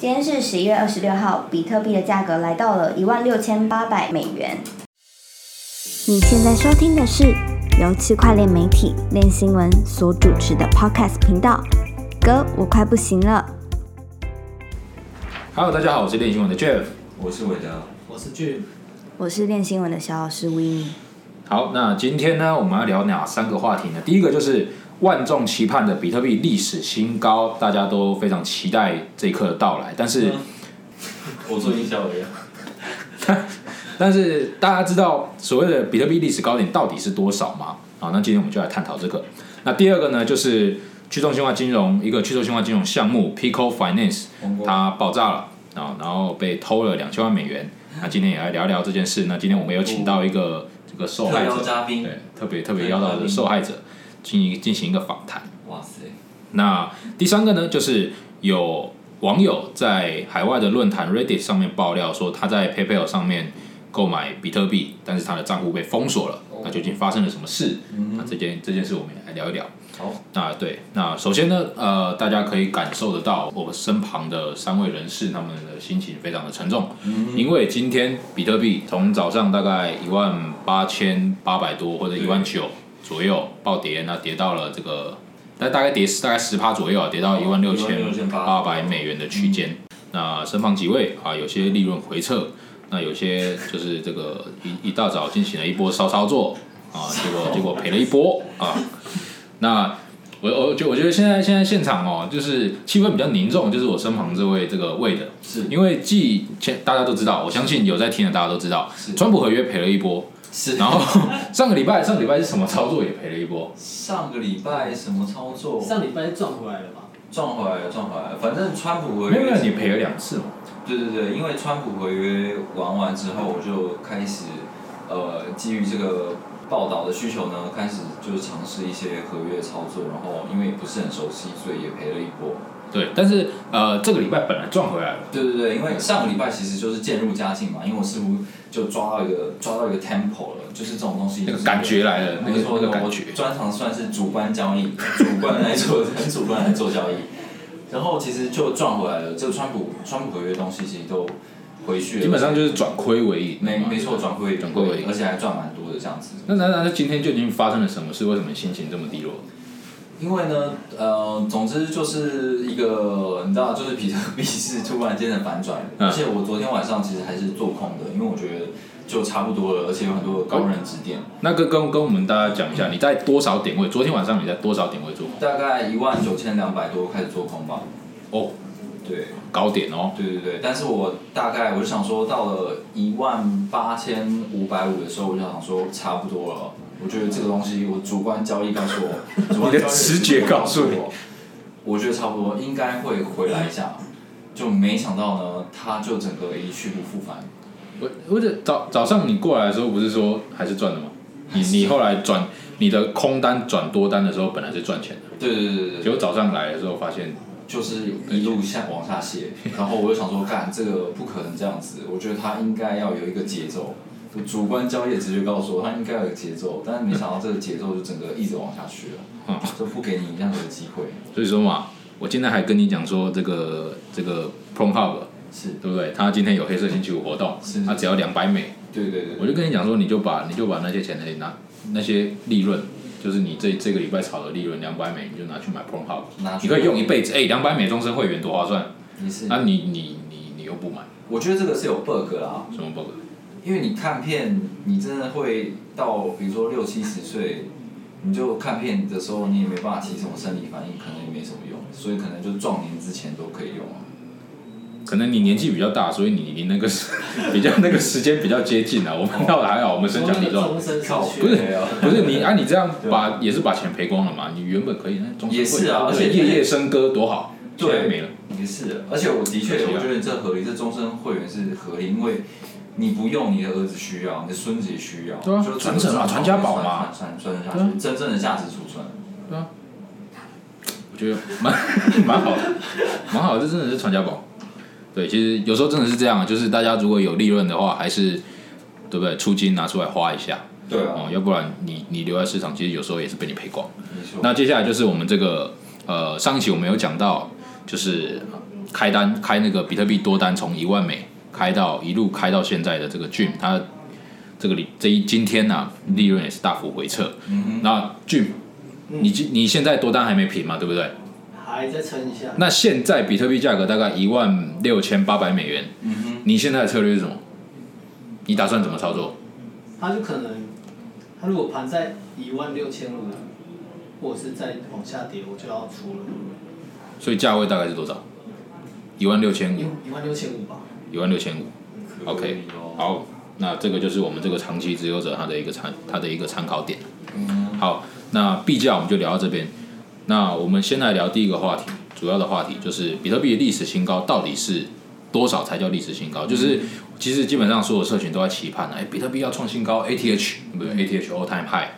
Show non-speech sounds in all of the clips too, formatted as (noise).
今天是十一月二十六号，比特币的价格来到了一万六千八百美元。你现在收听的是由区块链媒体链新闻所主持的 Podcast 频道。哥，我快不行了。Hello，大家好，我是练新闻的 Jeff。我是韦德，我是俊，我是链新闻的小老师 w i n n 好，那今天呢，我们要聊哪三个话题呢？第一个就是万众期盼的比特币历史新高，大家都非常期待这一刻的到来。但是，我做营销而已。(laughs) 但是大家知道所谓的比特币历史高点到底是多少吗？啊，那今天我们就来探讨这个。那第二个呢，就是去中心化金融一个去中心化金融项目 Pico Finance 它爆炸了啊，然后被偷了两千万美元。那今天也来聊聊这件事。那今天我们有请到一个这个受害者对，特别特别邀到的受害者进行进行一个访谈。哇塞，那第三个呢，就是有网友在海外的论坛 Reddit 上面爆料说，他在 PayPal 上面购买比特币，但是他的账户被封锁了。那究竟发生了什么事？那这件这件事我们也来聊一聊。好，那对，那首先呢，呃，大家可以感受得到我身旁的三位人士他们的心情非常的沉重，因为今天比特币从早上大概一万八千八百多或者一万九左右暴跌，那跌到了这个，那大概跌大概十趴左右啊，跌到一万六千八百美元的区间。那身旁几位啊，有些利润回撤，那有些就是这个一一大早进行了一波骚操作啊，结果结果赔了一波啊。那我我觉我觉得现在现在现场哦，就是气氛比较凝重，就是我身旁这位这个魏的，是因为既前大家都知道，我相信有在听的大家都知道，川普合约赔了一波，是。然后 (laughs) 上个礼拜上个礼拜是什么操作也赔了一波，上个礼拜什么操作？上礼拜赚回来了吧？赚回来了，赚回来了。反正川普合约没有没有，你赔了两次嘛，对对对，因为川普合约玩完之后，我就开始呃，基于这个报道的需求呢，开始就是尝试一些合约操作，然后因为不是很熟悉，所以也赔了一波。对，但是呃这个礼拜本来赚回来了，对对对，因为上个礼拜其实就是渐入佳境嘛，因为我似乎就抓到一个抓到一个 tempo 了，就是这种东西、那个感觉来了，那个没错，我那个感觉，专长算是主观交易，主观来做，很主观来做交易。然后其实就赚回来了，这个川普川普合约的东西其实都回去了，基本上就是转亏为盈，没没错，转亏转亏为盈而且还赚蛮多的这样子。那那那那今天究竟发生了什么事？为什么心情这么低落？因为呢，呃，总之就是一个，你知道，就是比特币是突然间的反转，嗯而且我昨天晚上其实还是做空的，因为我觉得就差不多了，而且有很多高人指点，那跟跟跟我们大家讲一下，你在多少点位？昨天晚上你在多少点位做？大概一万九千两百多开始做空吧。哦，对，高点哦，对对对，但是我大概我就想说，到了一万八千五百五的时候，我就想说差不多了。我觉得这个东西，我主观交易告诉我，主 (laughs) 观交易你的直觉告诉我，我觉得差不多应该会回来一下，就没想到呢，他就整个一去不复返。我我这早早上你过来的时候不是说还是赚的吗？你你后来转你的空单转多单的时候本来是赚钱的，对对对对对，结果早上来的时候发现，就是一路下往下泻，然后我就想说，干这个不可能这样子，我觉得它应该要有一个节奏。我主观交易的直觉告诉我，它应该有个节奏，但是没想到这个节奏就整个一直往下去了，嗯。就不给你任何机会。所以说嘛，我今天还跟你讲说这个这个 Prom Hub 是，对不对？他今天有黑色星期五活动是，他只要两百美，对对对我就跟你讲说，你就把你就把那些钱拿那些利润，就是你这这个礼拜炒的利润两百美，你就拿去买 Prom Hub，你可以用一辈子，哎，两百美终身会员多划算，你是。那、你你你你又不买，我觉得这个是有 bug 啦，什么 bug？因为你看片，你真的会到比如说六七十岁，你就看片的时候，你也没办法起什么生理反应，可能也没什么用，所以可能就壮年之前都可以用啊。可能你年纪比较大，所以你离那个时 (laughs) 比较那个时间比较接近啊。我们倒还好，我们身强体壮。终身靠失去不是不是你啊，你这样把也是把钱赔光了嘛？你原本可以那终身也是啊而且夜夜笙歌多好，对现在没了。也是，而且我的确，我觉得这合理，这终身会员是合理，因为你不用，你的儿子需要，你的孙子也需要，对啊就传承嘛传家宝嘛传承下去，真正的价值储存。我觉得蛮蛮好的，(laughs) 蛮好的，这真的是传家宝。对，其实有时候真的是这样，就是大家如果有利润的话，还是对不对？出金拿出来花一下对啊，哦，要不然你你留在市场，其实有时候也是被你赔光。那接下来就是我们这个呃，上一期我们有讲到，就是开单开那个比特币多单从一万美开到一路开到现在的这个 Jim，他这个里这一今天呢、利润也是大幅回撤。嗯那 Jim，你今你现在多单还没平嘛，对不对？还在撑一下。那现在比特币价格大概一万六千八百美元，嗯哼，你现在的策略是什么？你打算怎么操作？它就可能，它如果盘在一万六千五，或者是再往下跌，我就要出了。所以价位大概是多少？一万六千五，一一万六千五吧。一万六千五。OK，哦，好，那这个就是我们这个长期持有者他的一个参他的一个参考点。嗯好，那币价我们就聊到这边。那我们先来聊第一个话题，主要的话题就是比特币的历史新高到底是多少才叫历史新高？就是其实基本上所有社群都在期盼，哎，比特币要创新高，ATH 不对，ATH all time high。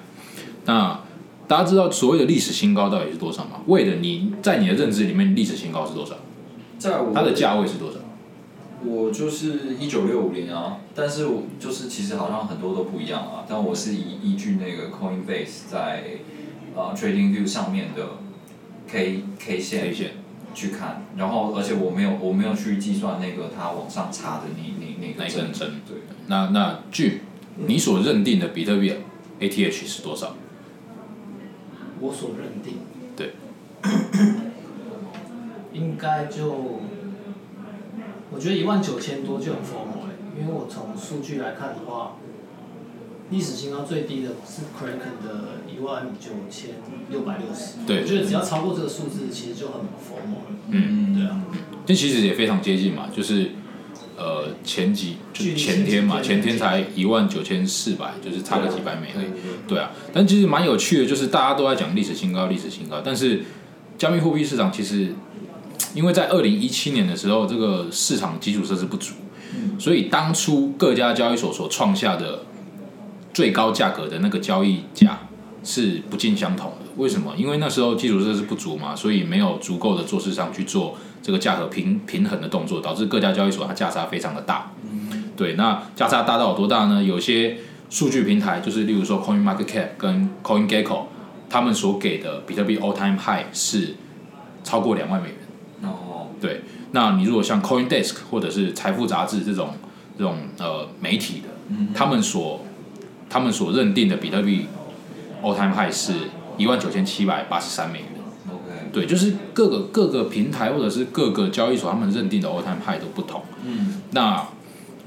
那大家知道所谓的历史新高到底是多少吗？为了你在你的认知里面，历史新高是多少？在我它的价位是多少？我就是一九六五零啊，但是我就是其实好像很多都不一样啊，但我是依依据那个 Coinbase 在呃 TradingView 上面的 K K 线 K 线去看，然后而且我没有我没有去计算那个它往上插的那那那那个一根针对，那那据你所认定的比特币 ATH 是多少？我所认定。对。应该就，我觉得一万九千多就很 formal 哎，因为我从数据来看的话，历史新高最低的是 Kraken 的一万九千六百六十。对我觉得只要超过这个数字，其实就很 formal 了。嗯，对啊。这其实也非常接近嘛，就是呃前几就前天嘛，前天天才一万九千四百，就是差个几百美而对啊，但其实蛮有趣的，就是大家都在讲历史新高，历史新高，但是加密货币市场其实因为在二零一七年的时候，这个市场基础设施不足，所以当初各家交易所所创下的最高价格的那个交易价是不尽相同的。为什么？因为那时候基础设施不足嘛，所以没有足够的做市商去做这个价格平平衡的动作，导致各家交易所它价差非常的大。对，那价差大到有多大呢？有些数据平台，就是例如说 Coin Market Cap 跟 Coin Gecko，他们所给的比特币 All Time High 是超过两万美元。对，那你如果像 CoinDesk 或者是财富杂志这种这种呃媒体的，他们所他们所认定的比特币 all time high 是一万九千七百八十三美元。OK，对，就是各个各个平台或者是各个交易所他们认定的 all time high 都不同。嗯。那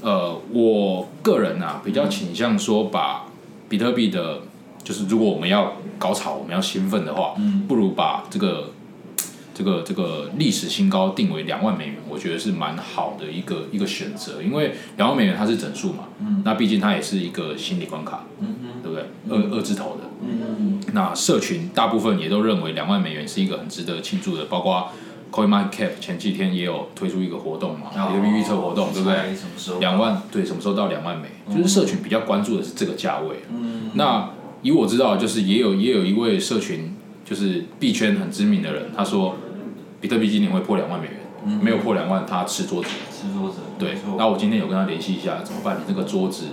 呃，我个人啊比较倾向说把比特币的，就是如果我们要搞炒，我们要兴奋的话，嗯。不如把这个这个这个历史新高定为两万美元，我觉得是蛮好的一个一个选择，因为两万美元它是整数嘛，嗯那毕竟它也是一个心理关卡，嗯对不对？二二字头的，嗯那社群大部分也都认为两万美元是一个很值得庆祝的，包括 CoinMarketCap 前几天也有推出一个活动嘛，哦比特币预测活动，对不对？两万对，什么时候到两万美？就是社群比较关注的是这个价位。嗯，那以我知道，就是也有也有一位社群，就是币圈很知名的人，他说比特币今年会破两万美元，嗯没有破两万，他吃桌子。吃桌子，对那我今天有跟他联系一下，怎么办？你这个桌子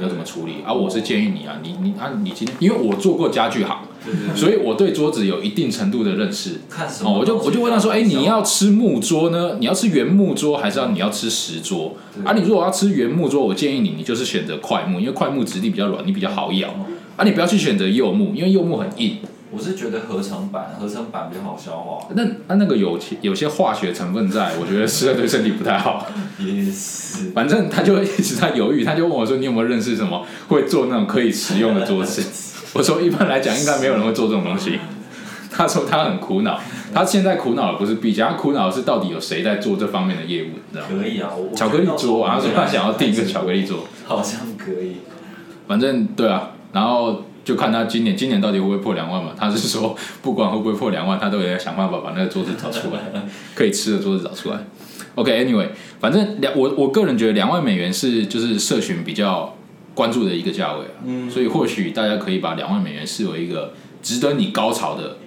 要怎么处理？啊，我是建议你啊，你你啊，你今天因为我做过家具行，对对对，所以我对桌子有一定程度的认识。哦，看什么？我就我就问他说，哎、你要吃木桌呢？你要吃原木桌，还是要你要吃石桌？啊，你如果要吃原木桌，我建议你，你就是选择块木，因为块木质地比较软，你比较好咬。啊，你不要去选择柚木，因为柚木很硬。我是觉得合成版，合成版比较好消化。那那那个有些有些化学成分在，我觉得吃了对身体不太好。(laughs) 也是，反正他就一直在犹豫，他就问我说：“你有没有认识什么会做那种可以食用的桌子？” (laughs) 我说：“一般来讲，应该没有人会做这种东西。”他说他很苦恼，他现在苦恼的不是币价，他苦恼的是到底有谁在做这方面的业务，你知道吗？可以啊，巧克力桌啊，他说他想要订一个巧，巧克力桌，好像可以。反正对啊，然后就看他今年今年到底会不会破两万嘛？他是说不管会不会破两万，他都要想办法把那个桌子找出来，(laughs) 可以吃的桌子找出来。OK，Anyway，、反正两我我个人觉得两万美元是就是社群比较关注的一个价位啊，嗯所以或许大家可以把两万美元视为一个值得你高潮的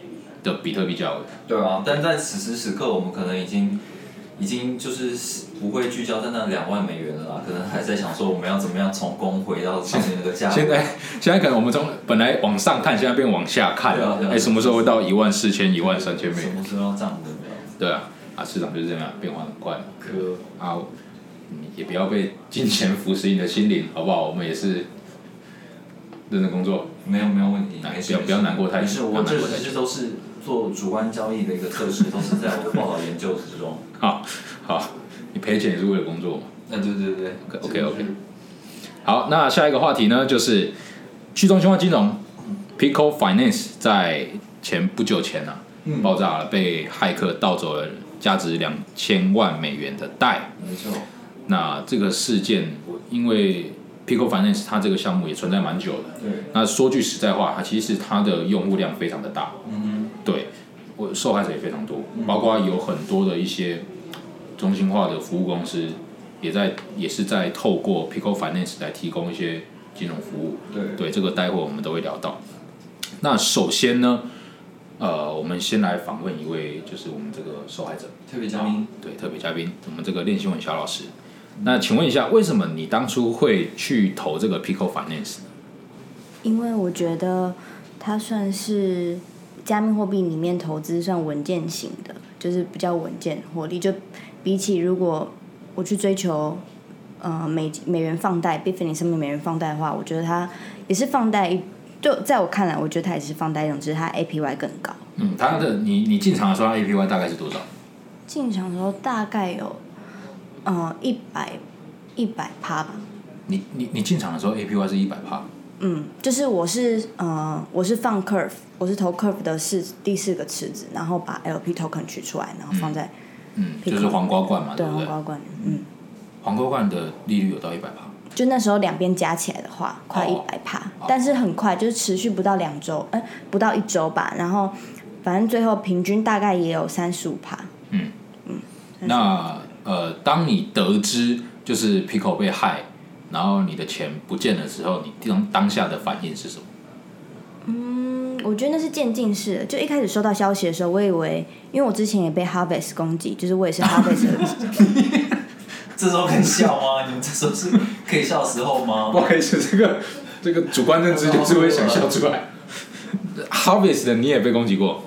的比特币价位。对啊，但在此时此刻，我们可能已经已经就是不会聚焦在那两万美元了啦，可能还在想说我们要怎么样从工回到上面那个价。现在现在可能我们从本来往上看，现在变往下看了。哎、对啊对啊什么时候会到一万四千、一万三千美元？什么时候要涨的这样子？对啊，啊，市场就是这样变化很快可啊，你也不要被金钱腐蚀你的心灵，好不好？我们也是认真工作。没有没有问题，哎没事不要不要难过太没事，我这难过太这都是做主观交易的一个测试，都是在我的报道研究之中。(laughs) 好，好，你赔钱也是为了工作嘛。那对对对 OK OK。好，那下一个话题呢，就是去中心化金融，Pico Finance 在前不久前啊，嗯爆炸了，被骇客盗走了价值两千万美元的贷。没错，那这个事件，因为 Pico Finance 它这个项目也存在蛮久的。对，那说句实在话，它其实它的用户量非常的大，嗯对，我受害者也非常多，包括有很多的一些中心化的服务公司，也在也是在透过 Pico Finance 来提供一些金融服务。对，对，这个待会我们都会聊到。那首先呢，呃，我们先来访问一位，就是我们这个受害者，特别嘉宾，对，特别嘉宾，我们这个练新闻小老师。那请问一下，为什么你当初会去投这个 Pico Finance？因为我觉得它算是加密货币里面投资算稳健型的，就是比较稳健获利。就比起如果我去追求呃美美元放贷 b i t f i n 上面美元放贷的话，我觉得它也是放贷一，就在我看来，我觉得它也是放贷一种，只是它 APY 更高。嗯，它的你你进场的时候它，APY 大概是多少？进场的时候大概有呃一百一百趴吧。你你你进场的时候，APY 是一百趴，嗯，就是我是呃，我是放 curve，我是投 curve 的四第四个池子，然后把 LP token 取出来，然后放在、嗯，Pico 就是黄瓜罐嘛，对不对？黄瓜罐，嗯，黄瓜罐的利率有到一百趴，就那时候两边加起来的话，快一哦百趴，但是很快，就是持续不到两周，哎、不到一周吧，然后反正最后平均大概也有三十五趴。嗯那呃，当你得知就是 Pico 被害，然后你的钱不见的时候，你当当下的反应是什么？嗯，我觉得那是渐进式的。就一开始收到消息的时候，我以为，因为我之前也被 Harvest 攻击，就是我也是 Harvest 的 (laughs) (laughs) 这时候可以笑吗？你们这时候是可以笑的时候吗？(laughs) 不好意思，这个这个主观认知就是会想笑出来。Harvest 的你也被攻击过，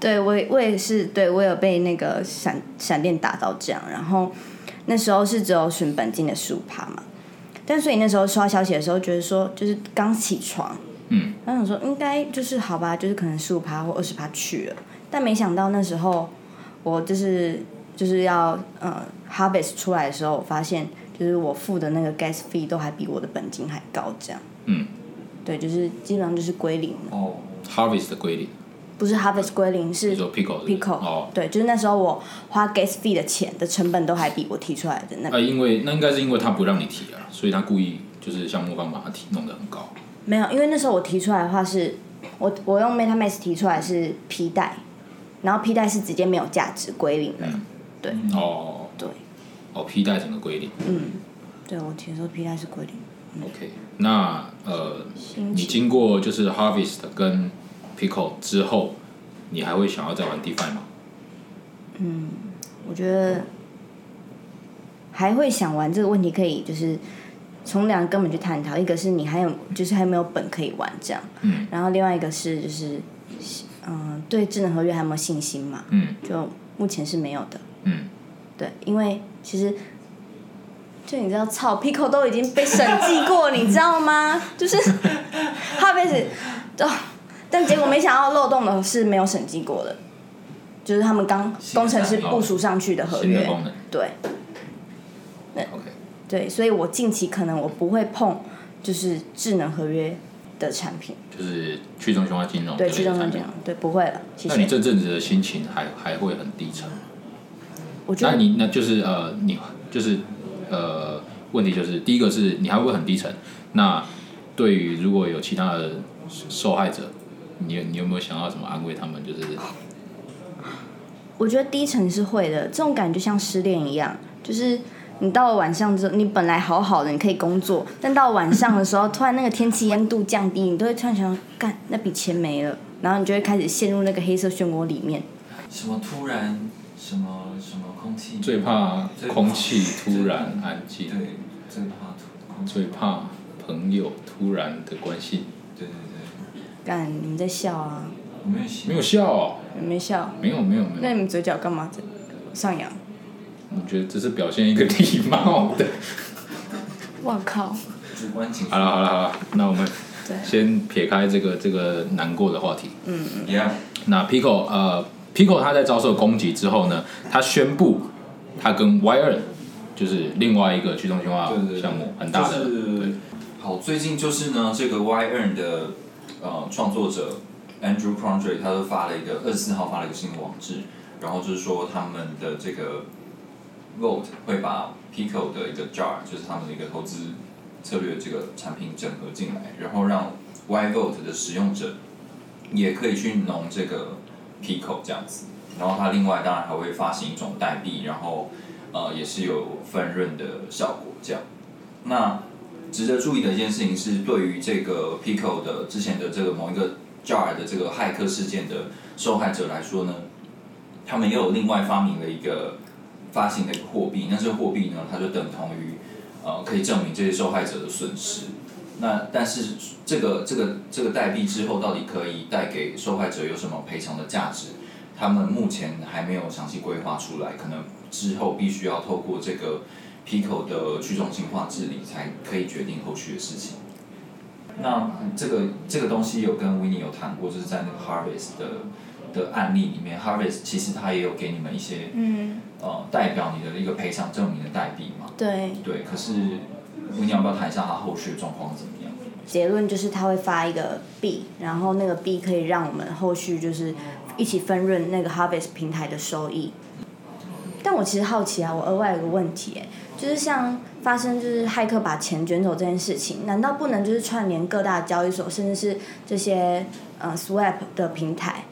对我也我也是，对我有被那个闪闪电打到这样，然后那时候是只有损本金的十五趴嘛，但所以那时候收到消息的时候，觉得说就是刚起床，嗯，然后想说应该就是好吧，就是可能十五趴或二十趴去了，但没想到那时候我就是就是要呃 harvest 出来的时候，我发现就是我付的那个 gas fee 都还比我的本金还高，这样，嗯，对，就是基本上就是归零了，哦，Harvest 的归零，不是 harvest 归零是你说 Pico 是不是 Pico，、哦，对，就是那时候我花 gas fee 的钱的成本都还比我提出来的那个、呃，因为那应该是因为他不让你提啊，所以他故意就是像莫方把它提弄得很高。没有，因为那时候我提出来的话是，我我用 MetaMask 提出来是皮带，然后皮带是直接没有价值归零了，对。哦对，哦皮带整个归零。嗯，对我提的时候 P 贷是归零，OK，那呃，你经过就是 Harvest 跟 Pico 之后，你还会想要再玩 DeFi 吗？嗯我觉得还会想玩这个问题，可以就是从两个根本去探讨，一个是你还有就是还有没有本可以玩这样，嗯然后另外一个是就是嗯、对智能合约还有没有信心嘛？嗯就目前是没有的。嗯，对，因为其实就你知道，操，Pico 都已经被审计过，你知道吗？(laughs) 就是他被子哦，但结果没想到漏洞的是没有审计过的，就是他们刚工程师部署上去的合约。对对，所以我近期可能我不会碰就是智能合约的产品，就是去中心化金融对，去中文讲，对，不会了，谢那你谢。这阵子的心情还还会很低沉？我觉得那你那就是呃，你就是呃，问题就是第一个是你还会很低沉？那对于如果有其他的受害者，你有你有没有想要怎么安慰他们？就是我觉得低沉是会的，这种感觉像失恋一样，就是你到了晚上之后，你本来好好的，你可以工作，但到晚上的时候，突然那个天气温度降低，你都会突然想，干那笔钱没了，然后你就会开始陷入那个黑色漩涡里面。什么突然，什么什么空气，最怕空气突然安静，对，最怕突，最怕朋友突然的关心。对对对，干，你们在笑啊？我没有笑，没有笑、哦，没笑？没有没有没有，那你们嘴角干嘛？上扬。我觉得这是表现一个礼貌的。我靠！主观情绪好了好了好了，那我们先撇开这个这个难过的话题。，Yeah，那 Pico 呃，Pico 他在遭受攻击之后呢，他宣布他跟 Y 二就是另外一个去中心化项目很大的，就是好，最近就是呢，这个 Y Earn 的呃创作者 Andrew Crondry 他都发了一个二十四号发了一个新的网志，然后就是说他们的这个 Vote 会把 Pico 的一个 Jar 就是他们的一个投资策略这个产品整合进来，然后让 Y Vote 的使用者也可以去弄这个 Pico 这样子，然后它另外当然还会发行一种代币，然后呃也是有分润的效果这样。那值得注意的一件事情是，对于这个 Pico 的之前的这个某一个 Jar 的这个骇客事件的受害者来说呢，他们也有另外发明了一个发行的一个货币，那这个货币呢，它就等同于呃可以证明这些受害者的损失。那但是这个这个这个代币之后到底可以带给受害者有什么赔偿的价值？他们目前还没有详细规划出来，可能之后必须要透过这个 Pico 的去中心化治理才可以决定后续的事情。那这个这个东西有跟 Winnie 有谈过，就是在那个 Harvest 的的案例里面，Harvest 其实它也有给你们一些嗯，呃代表你的一个赔偿证明的代币嘛。对，对，可是 i 要不要谈一下它后续的状况怎么样？结论就是他会发一个币，然后那个币可以让我们后续就是一起分润那个 Harvest 平台的收益。但我其实好奇啊，我额外有个问题，哎，就是像发生就是骇客把钱卷走这件事情，难道不能就是串联各大交易所，甚至是这些呃 Swap 的平台，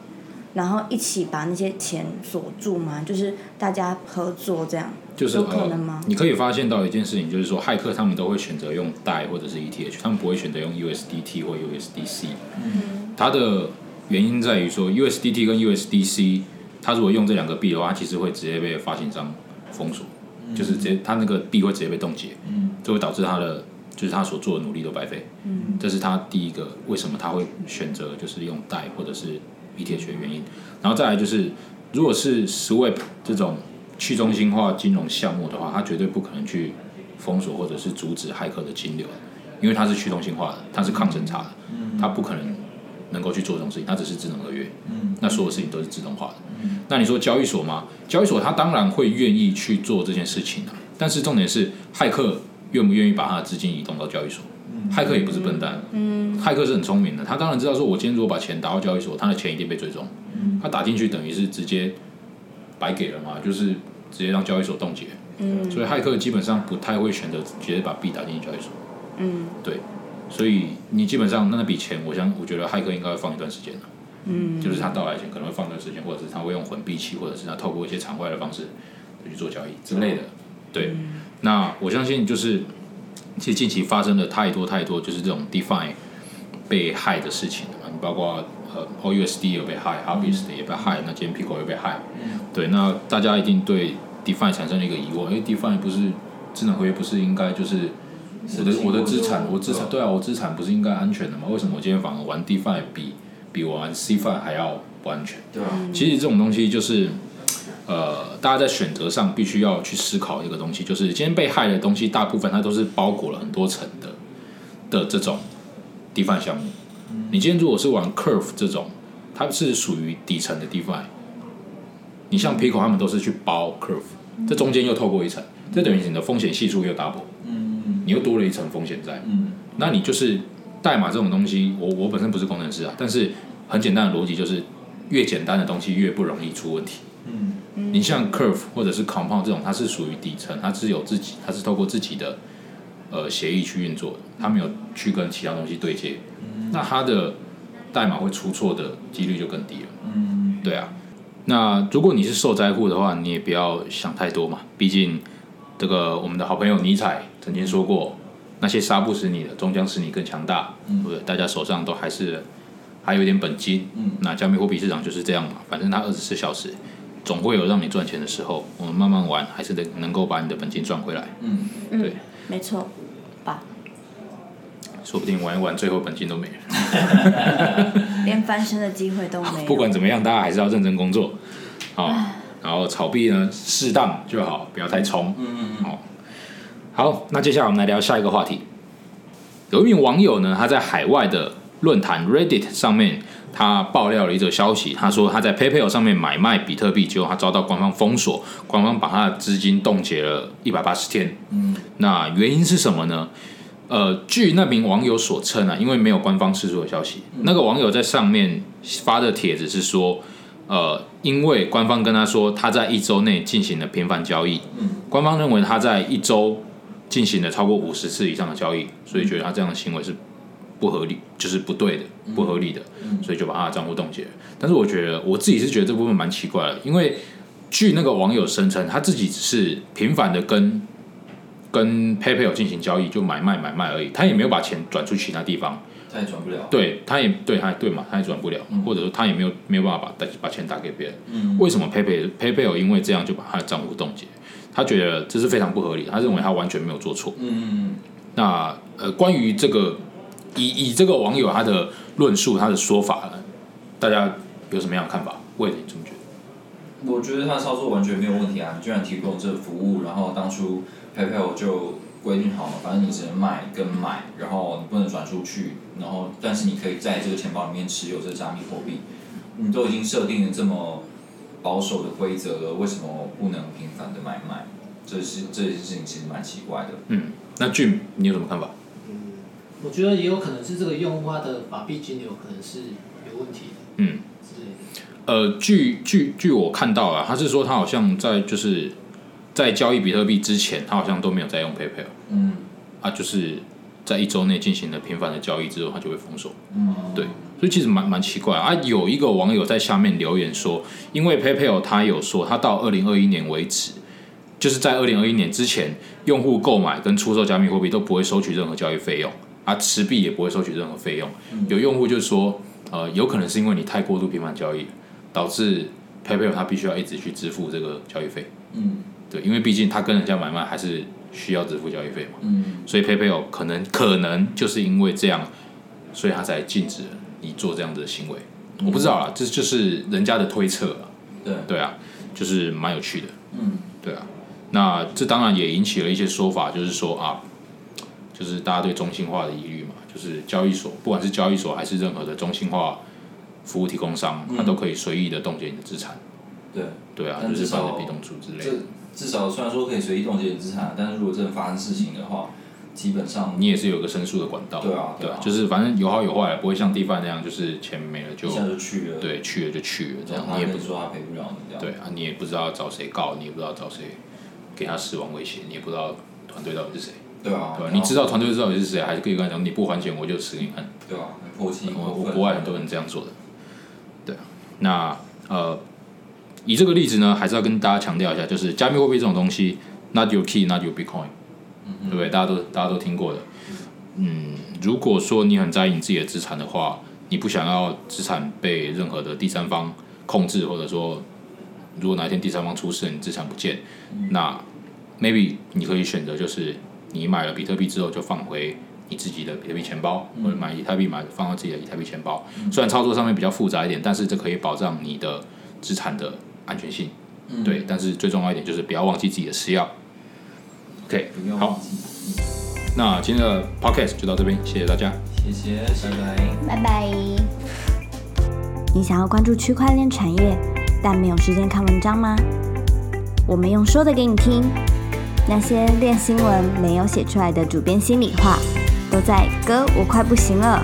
然后一起把那些钱锁住吗？就是大家合作这样，就是有可能吗呃？你可以发现到一件事情，就是说骇客他们都会选择用代或者是 ETH，他们不会选择用 USDT 或 USDC。它的原因在于说 USDT 跟 USDC，它如果用这两个币的话，它其实会直接被发行商封锁，就是直接它那个币会直接被冻结，就会导致它的就是他所做的努力都白费。这是他第一个为什么他会选择就是用代或者是 ETH 的原因。然后再来就是，如果是 Swap 这种去中心化金融项目的话，它绝对不可能去封锁或者是阻止骇客的金流，因为它是去中心化的，它是抗审查的，它不可能能够去做这种事情，它只是智能合约，那所有事情都是自动化的。那你说交易所吗？交易所它当然会愿意去做这件事情啊，但是重点是骇客愿不愿意把他的资金移动到交易所？骇客也不是笨蛋，骇客是很聪明的，他当然知道说，我今天如果把钱打到交易所，他的钱一定被追踪，他打进去等于是直接白给了嘛，就是直接让交易所冻结。嗯。所以骇客基本上不太会选择直接把币打进交易所。嗯。对，所以你基本上那笔钱，我想我觉得骇客应该会放一段时间的，嗯，就是他到来前可能会放一段时间，或者是他会用混币器，或者是他透过一些场外的方式去做交易之类的。对，那我相信就是其实近期发生了太多太多就是这种 DeFi 被害的事情了嘛，你包括呃 OUSD 有被害，Harvest 也被害，那今天 Pico 也被害。对，那大家一定对 DeFi 产生了一个疑问，因为 DeFi 不是智能合约不是应该就是我的我的资产，我资产对啊，我资产不是应该安全的吗？为什么我今天反而玩 DeFi 比比我玩 CFi 还要不安全？对啊，其实这种东西就是，呃，大家在选择上必须要去思考一个东西，就是今天被害的东西，大部分它都是包裹了很多层的的这种 DeFi 项目。你今天如果是玩 Curve 这种，它是属于底层的 DeFi。你像 Pico 他们都是去包 Curve，这中间又透过一层，这等于你的风险系数又 double，嗯你又多了一层风险在。嗯那你就是代码这种东西，我我本身不是工程师啊，但是很简单的逻辑就是，越简单的东西越不容易出问题。嗯。你像 Curve 或者是 Compound 这种，它是属于底层，它是有自己，它是透过自己的呃协议去运作的，它没有去跟其他东西对接，那它的代码会出错的几率就更低了。嗯。对啊，那如果你是受灾户的话，你也不要想太多嘛，毕竟这个我们的好朋友尼采曾经说过，那些杀不死你的，终将使你更强大，对不对？大家手上都还是还有一点本金，嗯。那加密货币市场就是这样嘛，反正它二十四小时总会有让你赚钱的时候，我们慢慢玩，还是得能够把你的本金赚回来，嗯，对，没错吧？说不定玩一玩，最后本金都没了。(laughs) 连翻身的机会都没有。(laughs) 不管怎么样，大家还是要认真工作。好，然后炒币呢适当就好，不要太冲。嗯嗯嗯，好，好，那接下来我们来聊下一个话题。有一名网友呢，他在海外的论坛 Reddit 上面，他爆料了一则消息，他说他在 PayPal 上面买卖比特币，结果他遭到官方封锁，官方把他的资金冻结了一百八十天。嗯，那原因是什么呢？呃，据那名网友所称啊，因为没有官方释出的消息，那个网友在上面发的帖子是说，呃，因为官方跟他说他在一周内进行了频繁交易，嗯，官方认为他在一周进行了超过五十次以上的交易，所以觉得他这样的行为是不合理，就是不对的、不合理的，所以就把他的账户冻结了。但是我觉得我自己是觉得这部分蛮奇怪的，因为据那个网友声称，他自己只是频繁的跟跟 PayPal 进行交易，就买卖买卖而已，他也没有把钱转出其他地方。他也转不了。对，他也对，他也对嘛，他也转不了，或者说他也没有没有办法把把钱打给别人。嗯，为什么 PayPal PayPal 因为这样就把他的账户冻结？他觉得这是非常不合理，他认为他完全没有做错。嗯嗯嗯那呃，关于这个以以这个网友他的论述，他的说法，大家有什么样的看法？魏你怎么觉得？嗯，我觉得他操作完全没有问题啊！你居然提供这个服务，然后当初 PayPal 就规定好了，反正你只能卖跟买，然后你不能转出去，然后但是你可以在这个钱包里面持有这加密货币，你都已经设定了这么保守的规则了，为什么不能频繁的买卖？这是这件事情其实蛮奇怪的。嗯，那俊你有什么看法？嗯，我觉得也有可能是这个用户他的法币金流可能是有问题的嗯，之类的。呃，据据据我看到啊，他是说他好像在就是在交易比特币之前，他好像都没有在用 PayPal 嗯啊，就是在一周内进行了频繁的交易之后，他就会封锁。嗯，对，所以其实蛮蛮奇怪啊。有一个网友在下面留言说，因为 PayPal 他有说，他到二零二一年为止，就是在二零二一年之前，用户购买跟出售加密货币都不会收取任何交易费用，啊，持币也不会收取任何费用。有用户就说，呃，有可能是因为你太过度频繁交易，导致 PayPal 它必须要一直去支付这个交易费。嗯对，因为毕竟他跟人家买卖还是需要支付交易费嘛。嗯所以 PayPal 可能可能就是因为这样，所以他才禁止你做这样的行为。我不知道啦，这就是人家的推测啦。对，对啊，就是蛮有趣的。嗯对啊，那这当然也引起了一些说法，就是说啊，就是大家对中心化的疑虑嘛，就是交易所不管是交易所还是任何的中心化服务提供商，它都可以随意的冻结你的资产。对。对啊，但至少就是把你的被动处之类这的。至少虽然说可以随意冻结你资产，但是如果真的发生事情的话，基本上你也是有个申诉的管道，对啊对对啊就是反正有好有坏，不会像 DeFi 那样，就是钱没了就一下就去了，对去了就去了，这样他你也不跟你说他赔不了你这样，对啊，你也不知道找谁告，你也不知道找谁给他死亡威胁，你也不知道团队到底是谁，对啊，对吧？你知道团队到底是谁，还是可以跟他讲，你不还钱我就吃给你看。对啊，很破气，我我国外很多人这样做的，对啊。那呃，以这个例子呢，还是要跟大家强调一下，就是加密货币这种东西，not your key, not your Bitcoin，对不对？大家都大家都听过的。嗯，如果说你很在意你自己的资产的话，你不想要资产被任何的第三方控制，或者说如果哪一天第三方出事，你资产不见，那 maybe 你可以选择就是你买了比特币之后就放回你自己的比特币钱包，或者买以太币买放到自己的以太币钱包。虽然操作上面比较复杂一点，但是这可以保障你的资产的安全性。嗯对，但是最重要一点就是不要忘记自己的私钥。OK，好那今天的 Podcast 就到这边，谢谢大家。谢谢，拜拜。拜拜。你想要关注区块链产业，但没有时间看文章吗？我们用说的给你听，那些练新闻没有写出来的主编心里话，都在哥我快不行了。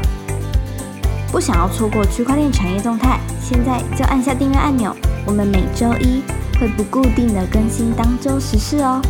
不想要错过区块链产业动态，现在就按下订阅按钮。我们每周一会不固定的更新当周时事哦。